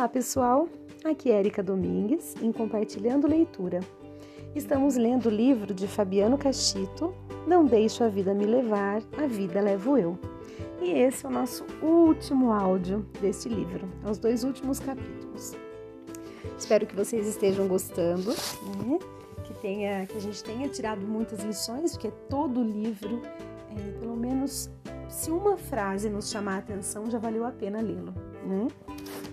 Olá, pessoal! Aqui é Erika Domingues, em Compartilhando Leitura. Estamos lendo o livro de Fabiano Cachito, Não Deixo a Vida Me Levar, A Vida Levo Eu. E esse é o nosso último áudio deste livro, os dois últimos capítulos. Espero que vocês estejam gostando, né? que, tenha, que a gente tenha tirado muitas lições, porque todo livro, é, pelo menos se uma frase nos chamar a atenção, já valeu a pena lê-lo, né?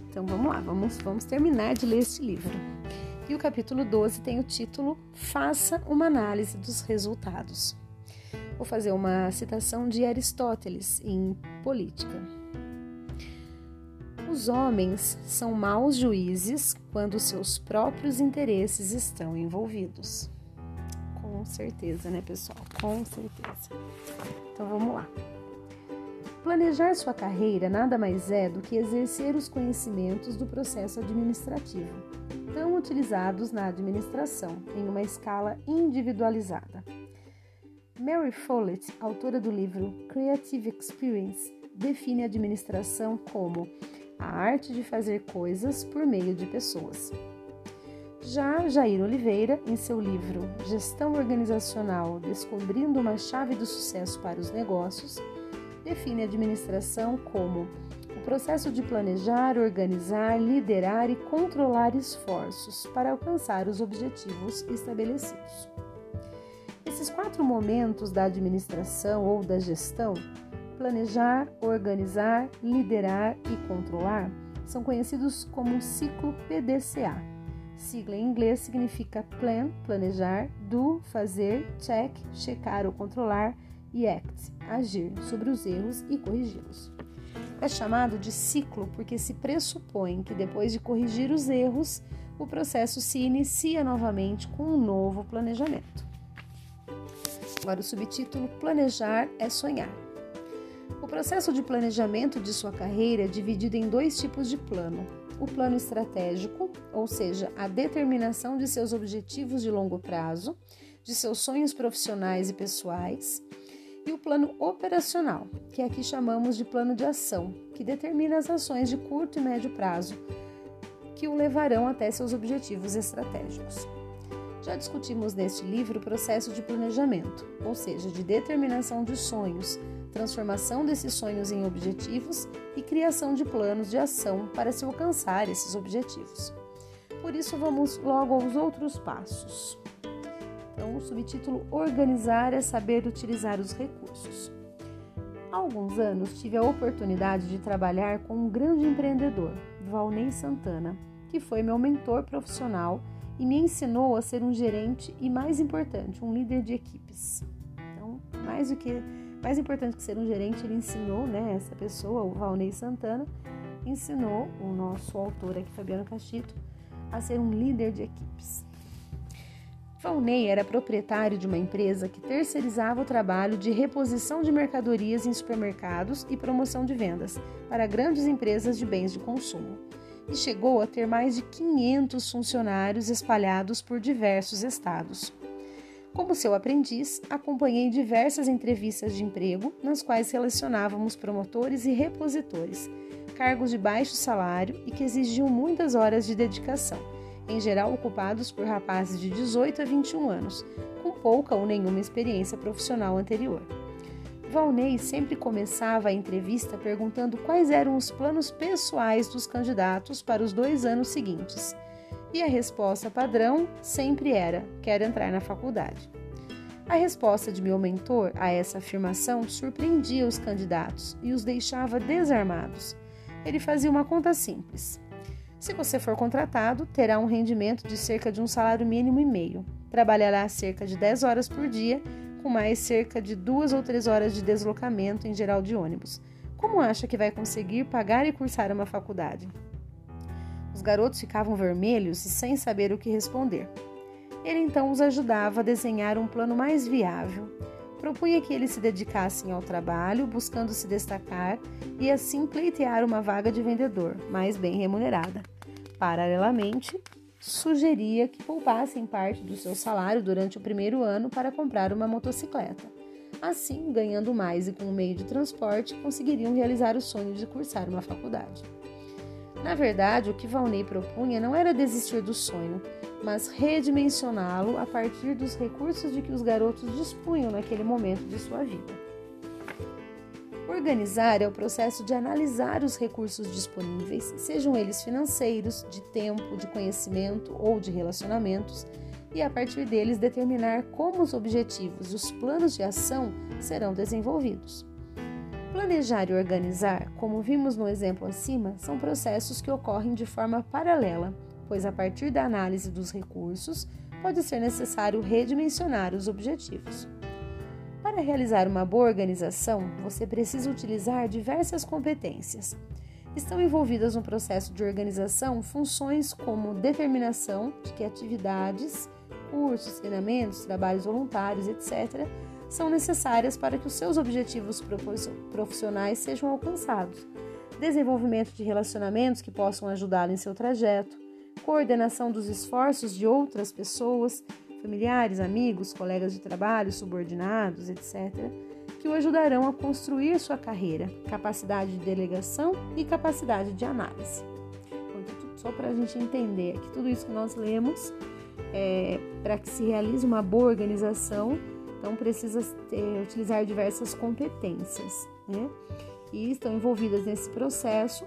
Então vamos lá, vamos, vamos terminar de ler este livro. E o capítulo 12 tem o título Faça uma análise dos resultados. Vou fazer uma citação de Aristóteles em Política. Os homens são maus juízes quando seus próprios interesses estão envolvidos. Com certeza, né, pessoal? Com certeza. Então vamos lá. Planejar sua carreira nada mais é do que exercer os conhecimentos do processo administrativo, tão utilizados na administração, em uma escala individualizada. Mary Follett, autora do livro Creative Experience, define a administração como a arte de fazer coisas por meio de pessoas. Já Jair Oliveira, em seu livro Gestão Organizacional Descobrindo uma Chave do Sucesso para os Negócios, define administração como o processo de planejar, organizar, liderar e controlar esforços para alcançar os objetivos estabelecidos. Esses quatro momentos da administração ou da gestão planejar, organizar, liderar e controlar são conhecidos como ciclo PDCA. Sigla em inglês significa plan, planejar, do, fazer, check, checar ou controlar e act, agir sobre os erros e corrigi-los. É chamado de ciclo porque se pressupõe que depois de corrigir os erros, o processo se inicia novamente com um novo planejamento. Agora, o subtítulo Planejar é sonhar. O processo de planejamento de sua carreira é dividido em dois tipos de plano: o plano estratégico, ou seja, a determinação de seus objetivos de longo prazo, de seus sonhos profissionais e pessoais, e o plano operacional, que aqui chamamos de plano de ação, que determina as ações de curto e médio prazo que o levarão até seus objetivos estratégicos. Já discutimos neste livro o processo de planejamento, ou seja, de determinação de sonhos, transformação desses sonhos em objetivos e criação de planos de ação para se alcançar esses objetivos. Por isso, vamos logo aos outros passos. Então, o subtítulo Organizar é saber utilizar os recursos. Há alguns anos tive a oportunidade de trabalhar com um grande empreendedor, Valnei Santana, que foi meu mentor profissional e me ensinou a ser um gerente e, mais importante, um líder de equipes. Então, mais do que mais importante que ser um gerente, ele ensinou, né, essa pessoa, o Valnei Santana, ensinou o nosso autor aqui, Fabiano Cachito, a ser um líder de equipes. Valnei era proprietário de uma empresa que terceirizava o trabalho de reposição de mercadorias em supermercados e promoção de vendas para grandes empresas de bens de consumo. E chegou a ter mais de 500 funcionários espalhados por diversos estados. Como seu aprendiz, acompanhei diversas entrevistas de emprego nas quais relacionávamos promotores e repositores, cargos de baixo salário e que exigiam muitas horas de dedicação em geral ocupados por rapazes de 18 a 21 anos, com pouca ou nenhuma experiência profissional anterior. Valnei sempre começava a entrevista perguntando quais eram os planos pessoais dos candidatos para os dois anos seguintes. E a resposta padrão sempre era: quero entrar na faculdade. A resposta de meu mentor a essa afirmação surpreendia os candidatos e os deixava desarmados. Ele fazia uma conta simples: se você for contratado, terá um rendimento de cerca de um salário mínimo e meio. Trabalhará cerca de 10 horas por dia, com mais cerca de duas ou três horas de deslocamento, em geral de ônibus. Como acha que vai conseguir pagar e cursar uma faculdade? Os garotos ficavam vermelhos e sem saber o que responder. Ele então os ajudava a desenhar um plano mais viável. Propunha que eles se dedicassem ao trabalho, buscando se destacar e assim pleitear uma vaga de vendedor, mais bem remunerada. Paralelamente, sugeria que poupassem parte do seu salário durante o primeiro ano para comprar uma motocicleta. Assim, ganhando mais e com um meio de transporte, conseguiriam realizar o sonho de cursar uma faculdade. Na verdade, o que Valnei propunha não era desistir do sonho, mas redimensioná-lo a partir dos recursos de que os garotos dispunham naquele momento de sua vida. Organizar é o processo de analisar os recursos disponíveis, sejam eles financeiros, de tempo, de conhecimento ou de relacionamentos, e a partir deles determinar como os objetivos e os planos de ação serão desenvolvidos. Planejar e organizar, como vimos no exemplo acima, são processos que ocorrem de forma paralela, pois a partir da análise dos recursos pode ser necessário redimensionar os objetivos. Para realizar uma boa organização, você precisa utilizar diversas competências. Estão envolvidas no processo de organização funções como determinação de que atividades, cursos, treinamentos, trabalhos voluntários, etc., são necessárias para que os seus objetivos profissionais sejam alcançados, desenvolvimento de relacionamentos que possam ajudá-lo em seu trajeto, coordenação dos esforços de outras pessoas, familiares, amigos, colegas de trabalho, subordinados, etc., que o ajudarão a construir sua carreira, capacidade de delegação e capacidade de análise. Então, só para a gente entender que tudo isso que nós lemos, é, para que se realize uma boa organização, então precisa ter, utilizar diversas competências, né? E estão envolvidas nesse processo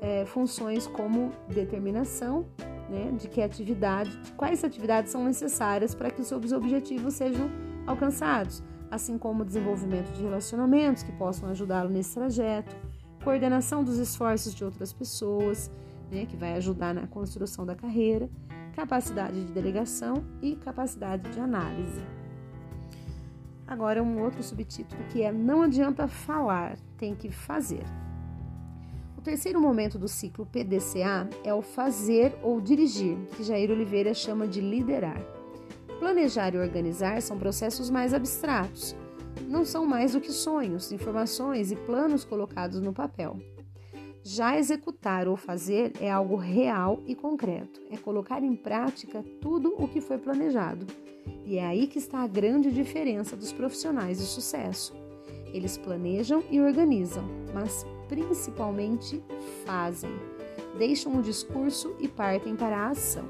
é, funções como determinação, né, de que atividade, quais atividades são necessárias para que os seus objetivos sejam alcançados, assim como o desenvolvimento de relacionamentos que possam ajudá-lo nesse trajeto, coordenação dos esforços de outras pessoas, né, que vai ajudar na construção da carreira, capacidade de delegação e capacidade de análise. Agora, um outro subtítulo que é Não adianta falar, tem que fazer. Terceiro momento do ciclo PDCA é o fazer ou dirigir, que Jair Oliveira chama de liderar. Planejar e organizar são processos mais abstratos. Não são mais do que sonhos, informações e planos colocados no papel. Já executar ou fazer é algo real e concreto, é colocar em prática tudo o que foi planejado e é aí que está a grande diferença dos profissionais de sucesso. Eles planejam e organizam, mas principalmente fazem. Deixam o discurso e partem para a ação.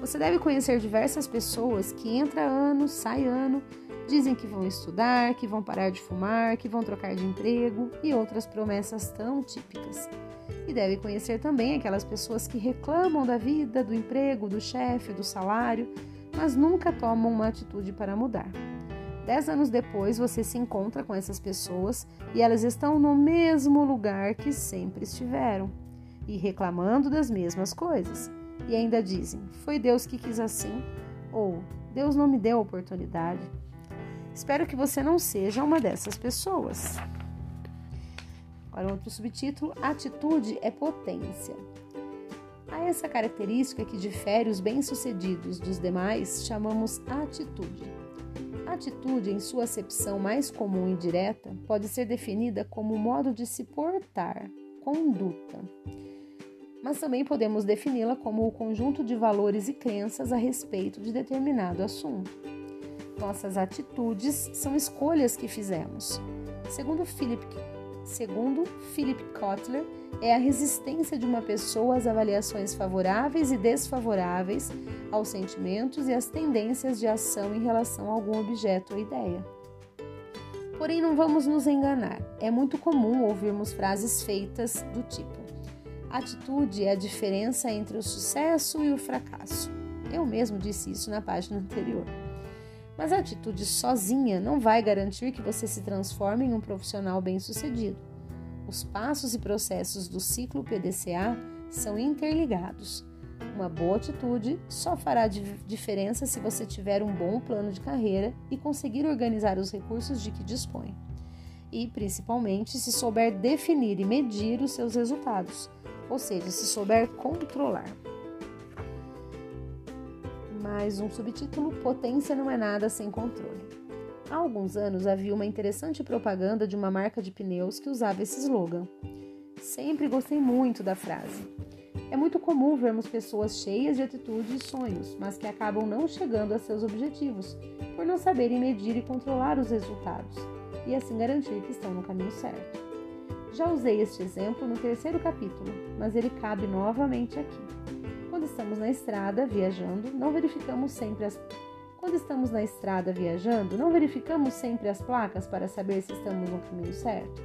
Você deve conhecer diversas pessoas que entra ano, sai ano, dizem que vão estudar, que vão parar de fumar, que vão trocar de emprego e outras promessas tão típicas. E deve conhecer também aquelas pessoas que reclamam da vida, do emprego, do chefe, do salário, mas nunca tomam uma atitude para mudar. Dez anos depois, você se encontra com essas pessoas e elas estão no mesmo lugar que sempre estiveram e reclamando das mesmas coisas. E ainda dizem: Foi Deus que quis assim, ou Deus não me deu a oportunidade. Espero que você não seja uma dessas pessoas. Agora, outro subtítulo: Atitude é potência. A essa característica que difere os bem-sucedidos dos demais chamamos atitude. Atitude, em sua acepção mais comum e direta, pode ser definida como modo de se portar, conduta. Mas também podemos defini-la como o conjunto de valores e crenças a respeito de determinado assunto. Nossas atitudes são escolhas que fizemos. Segundo Philip segundo Philip Kotler, é a resistência de uma pessoa às avaliações favoráveis e desfavoráveis, aos sentimentos e às tendências de ação em relação a algum objeto ou ideia. Porém, não vamos nos enganar. É muito comum ouvirmos frases feitas do tipo: atitude é a diferença entre o sucesso e o fracasso. Eu mesmo disse isso na página anterior. Mas a atitude sozinha não vai garantir que você se transforme em um profissional bem-sucedido. Os passos e processos do ciclo PDCA são interligados. Uma boa atitude só fará diferença se você tiver um bom plano de carreira e conseguir organizar os recursos de que dispõe. E, principalmente, se souber definir e medir os seus resultados, ou seja, se souber controlar mais um subtítulo: Potência não é nada sem controle. Há alguns anos havia uma interessante propaganda de uma marca de pneus que usava esse slogan. Sempre gostei muito da frase. É muito comum vermos pessoas cheias de atitudes e sonhos, mas que acabam não chegando a seus objetivos, por não saberem medir e controlar os resultados, e assim garantir que estão no caminho certo. Já usei este exemplo no terceiro capítulo, mas ele cabe novamente aqui. Quando estamos na estrada viajando, não verificamos sempre as quando estamos na estrada viajando, não verificamos sempre as placas para saber se estamos no caminho certo.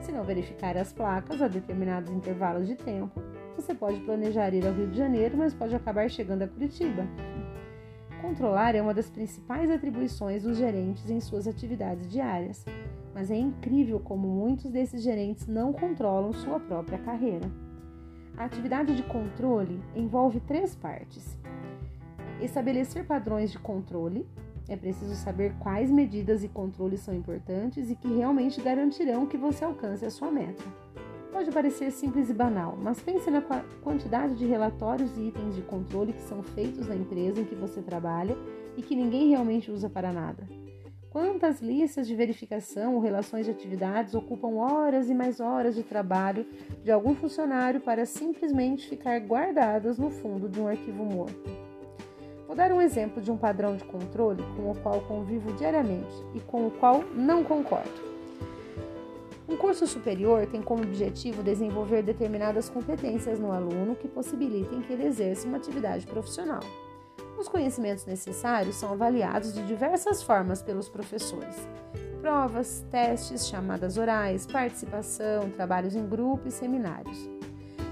Se não verificar as placas a determinados intervalos de tempo, você pode planejar ir ao Rio de Janeiro, mas pode acabar chegando a Curitiba. Controlar é uma das principais atribuições dos gerentes em suas atividades diárias, mas é incrível como muitos desses gerentes não controlam sua própria carreira. A atividade de controle envolve três partes: estabelecer padrões de controle. É preciso saber quais medidas e controles são importantes e que realmente garantirão que você alcance a sua meta. Pode parecer simples e banal, mas pense na quantidade de relatórios e itens de controle que são feitos na empresa em que você trabalha e que ninguém realmente usa para nada. Quantas listas de verificação ou relações de atividades ocupam horas e mais horas de trabalho de algum funcionário para simplesmente ficar guardadas no fundo de um arquivo morto? Vou dar um exemplo de um padrão de controle com o qual convivo diariamente e com o qual não concordo. Um curso superior tem como objetivo desenvolver determinadas competências no aluno que possibilitem que ele exerça uma atividade profissional. Os conhecimentos necessários são avaliados de diversas formas pelos professores: provas, testes, chamadas orais, participação, trabalhos em grupo e seminários.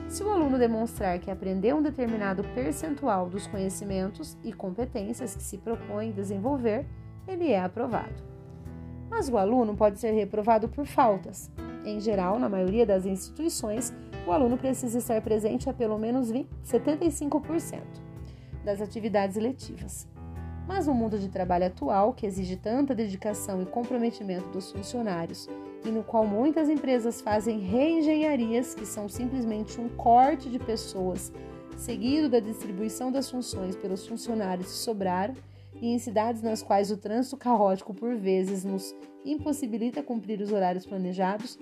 Se o aluno demonstrar que aprendeu um determinado percentual dos conhecimentos e competências que se propõe desenvolver, ele é aprovado mas o aluno pode ser reprovado por faltas. Em geral, na maioria das instituições, o aluno precisa estar presente a pelo menos 20, 75% das atividades letivas. Mas no mundo de trabalho atual, que exige tanta dedicação e comprometimento dos funcionários, e no qual muitas empresas fazem reengenharias, que são simplesmente um corte de pessoas, seguido da distribuição das funções pelos funcionários que sobraram, e em cidades nas quais o trânsito caótico por vezes nos impossibilita cumprir os horários planejados,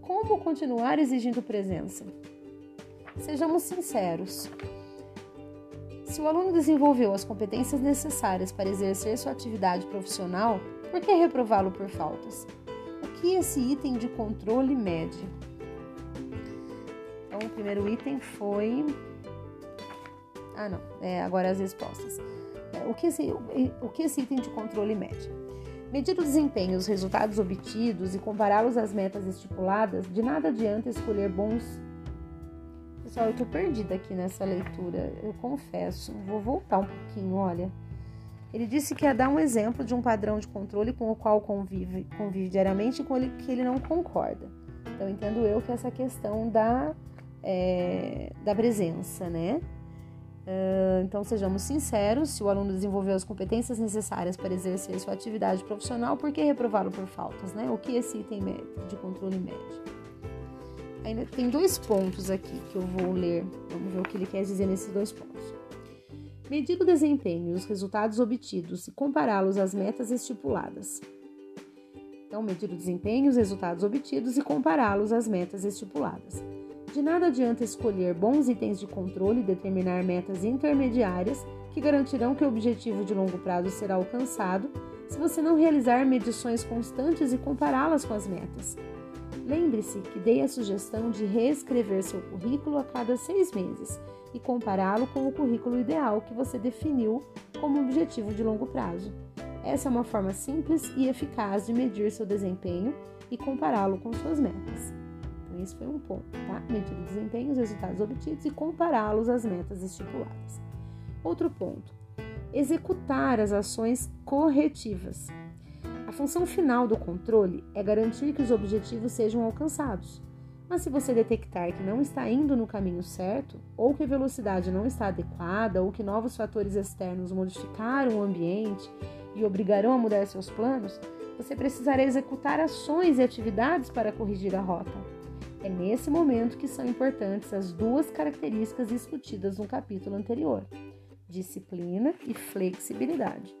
como continuar exigindo presença? Sejamos sinceros. Se o aluno desenvolveu as competências necessárias para exercer sua atividade profissional, por que reprová-lo por faltas? O que esse item de controle mede? Então, o primeiro item foi. Ah, não. É, agora as respostas. O que, esse, o que esse item de controle mede? Medir o desempenho os resultados obtidos e compará-los às metas estipuladas, de nada adianta escolher bons. Pessoal, eu estou perdida aqui nessa leitura, eu confesso. Vou voltar um pouquinho, olha. Ele disse que ia dar um exemplo de um padrão de controle com o qual convive, convive diariamente e com ele, que ele não concorda. Então, entendo eu que essa questão da, é, da presença, né? Uh, então, sejamos sinceros: se o aluno desenvolveu as competências necessárias para exercer sua atividade profissional, por que reprová-lo por faltas? Né? O que esse item de controle mede? Ainda tem dois pontos aqui que eu vou ler. Vamos ver o que ele quer dizer nesses dois pontos. Medir o desempenho e os resultados obtidos e compará-los às metas estipuladas. Então, medir o desempenho, os resultados obtidos e compará-los às metas estipuladas. De nada adianta escolher bons itens de controle e determinar metas intermediárias que garantirão que o objetivo de longo prazo será alcançado se você não realizar medições constantes e compará-las com as metas. Lembre-se que dei a sugestão de reescrever seu currículo a cada seis meses e compará-lo com o currículo ideal que você definiu como objetivo de longo prazo. Essa é uma forma simples e eficaz de medir seu desempenho e compará-lo com suas metas. Então, esse foi um ponto, tá? Medir o desempenho, os resultados obtidos e compará-los às metas estipuladas. Outro ponto: executar as ações corretivas. A função final do controle é garantir que os objetivos sejam alcançados. Mas se você detectar que não está indo no caminho certo, ou que a velocidade não está adequada, ou que novos fatores externos modificaram o ambiente e obrigarão a mudar seus planos, você precisará executar ações e atividades para corrigir a rota. É nesse momento que são importantes as duas características discutidas no capítulo anterior: disciplina e flexibilidade.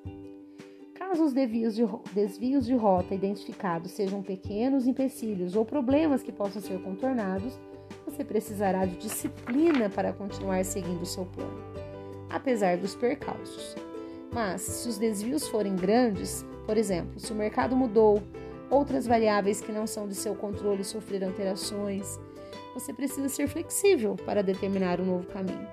Caso os desvios de, desvios de rota identificados sejam pequenos empecilhos ou problemas que possam ser contornados, você precisará de disciplina para continuar seguindo o seu plano, apesar dos percalços. Mas, se os desvios forem grandes, por exemplo, se o mercado mudou Outras variáveis que não são de seu controle sofreram alterações. Você precisa ser flexível para determinar um novo caminho.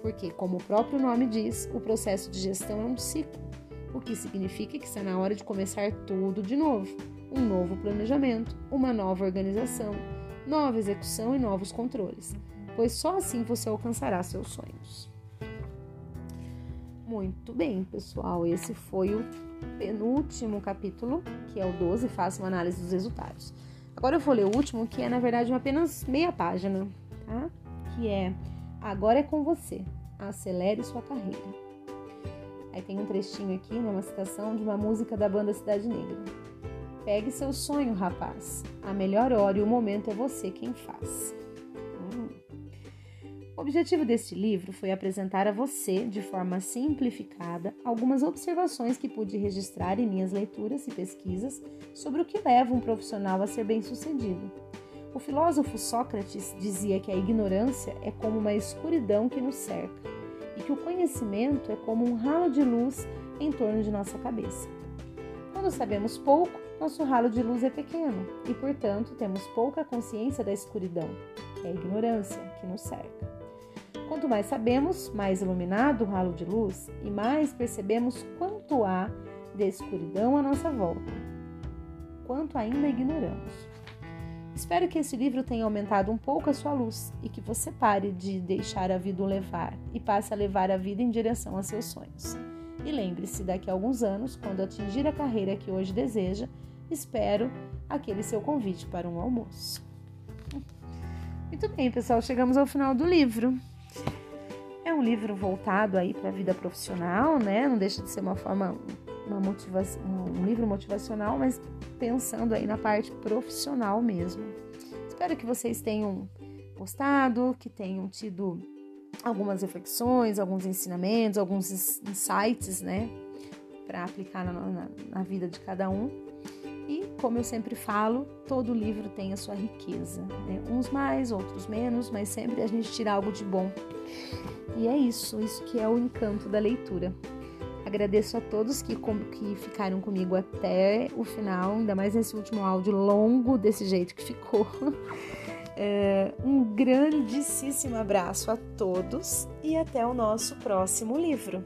Porque, como o próprio nome diz, o processo de gestão é um ciclo, o que significa que está na hora de começar tudo de novo. Um novo planejamento, uma nova organização, nova execução e novos controles, pois só assim você alcançará seus sonhos. Muito bem, pessoal, esse foi o penúltimo capítulo, que é o 12, faça uma análise dos resultados. Agora eu vou ler o último, que é na verdade apenas meia página, tá? Que é Agora é com você, acelere sua carreira. Aí tem um trechinho aqui, né, uma citação de uma música da banda Cidade Negra. Pegue seu sonho, rapaz. A melhor hora e o momento é você quem faz. O objetivo deste livro foi apresentar a você, de forma simplificada, algumas observações que pude registrar em minhas leituras e pesquisas sobre o que leva um profissional a ser bem-sucedido. O filósofo Sócrates dizia que a ignorância é como uma escuridão que nos cerca e que o conhecimento é como um ralo de luz em torno de nossa cabeça. Quando sabemos pouco, nosso ralo de luz é pequeno e, portanto, temos pouca consciência da escuridão, é a ignorância que nos cerca. Quanto mais sabemos, mais iluminado o ralo de luz e mais percebemos quanto há de escuridão à nossa volta, quanto ainda ignoramos. Espero que esse livro tenha aumentado um pouco a sua luz e que você pare de deixar a vida o levar e passe a levar a vida em direção a seus sonhos. E lembre-se, daqui a alguns anos, quando atingir a carreira que hoje deseja, espero aquele seu convite para um almoço. Muito bem, pessoal, chegamos ao final do livro. É um livro voltado aí para a vida profissional, né? Não deixa de ser uma forma, uma motivação, um livro motivacional, mas pensando aí na parte profissional mesmo. Espero que vocês tenham gostado, que tenham tido algumas reflexões, alguns ensinamentos, alguns insights, né, para aplicar na, na, na vida de cada um. E, como eu sempre falo, todo livro tem a sua riqueza. Né? Uns mais, outros menos, mas sempre a gente tira algo de bom. E é isso, isso que é o encanto da leitura. Agradeço a todos que, que ficaram comigo até o final, ainda mais nesse último áudio longo desse jeito que ficou. É, um grandíssimo abraço a todos e até o nosso próximo livro.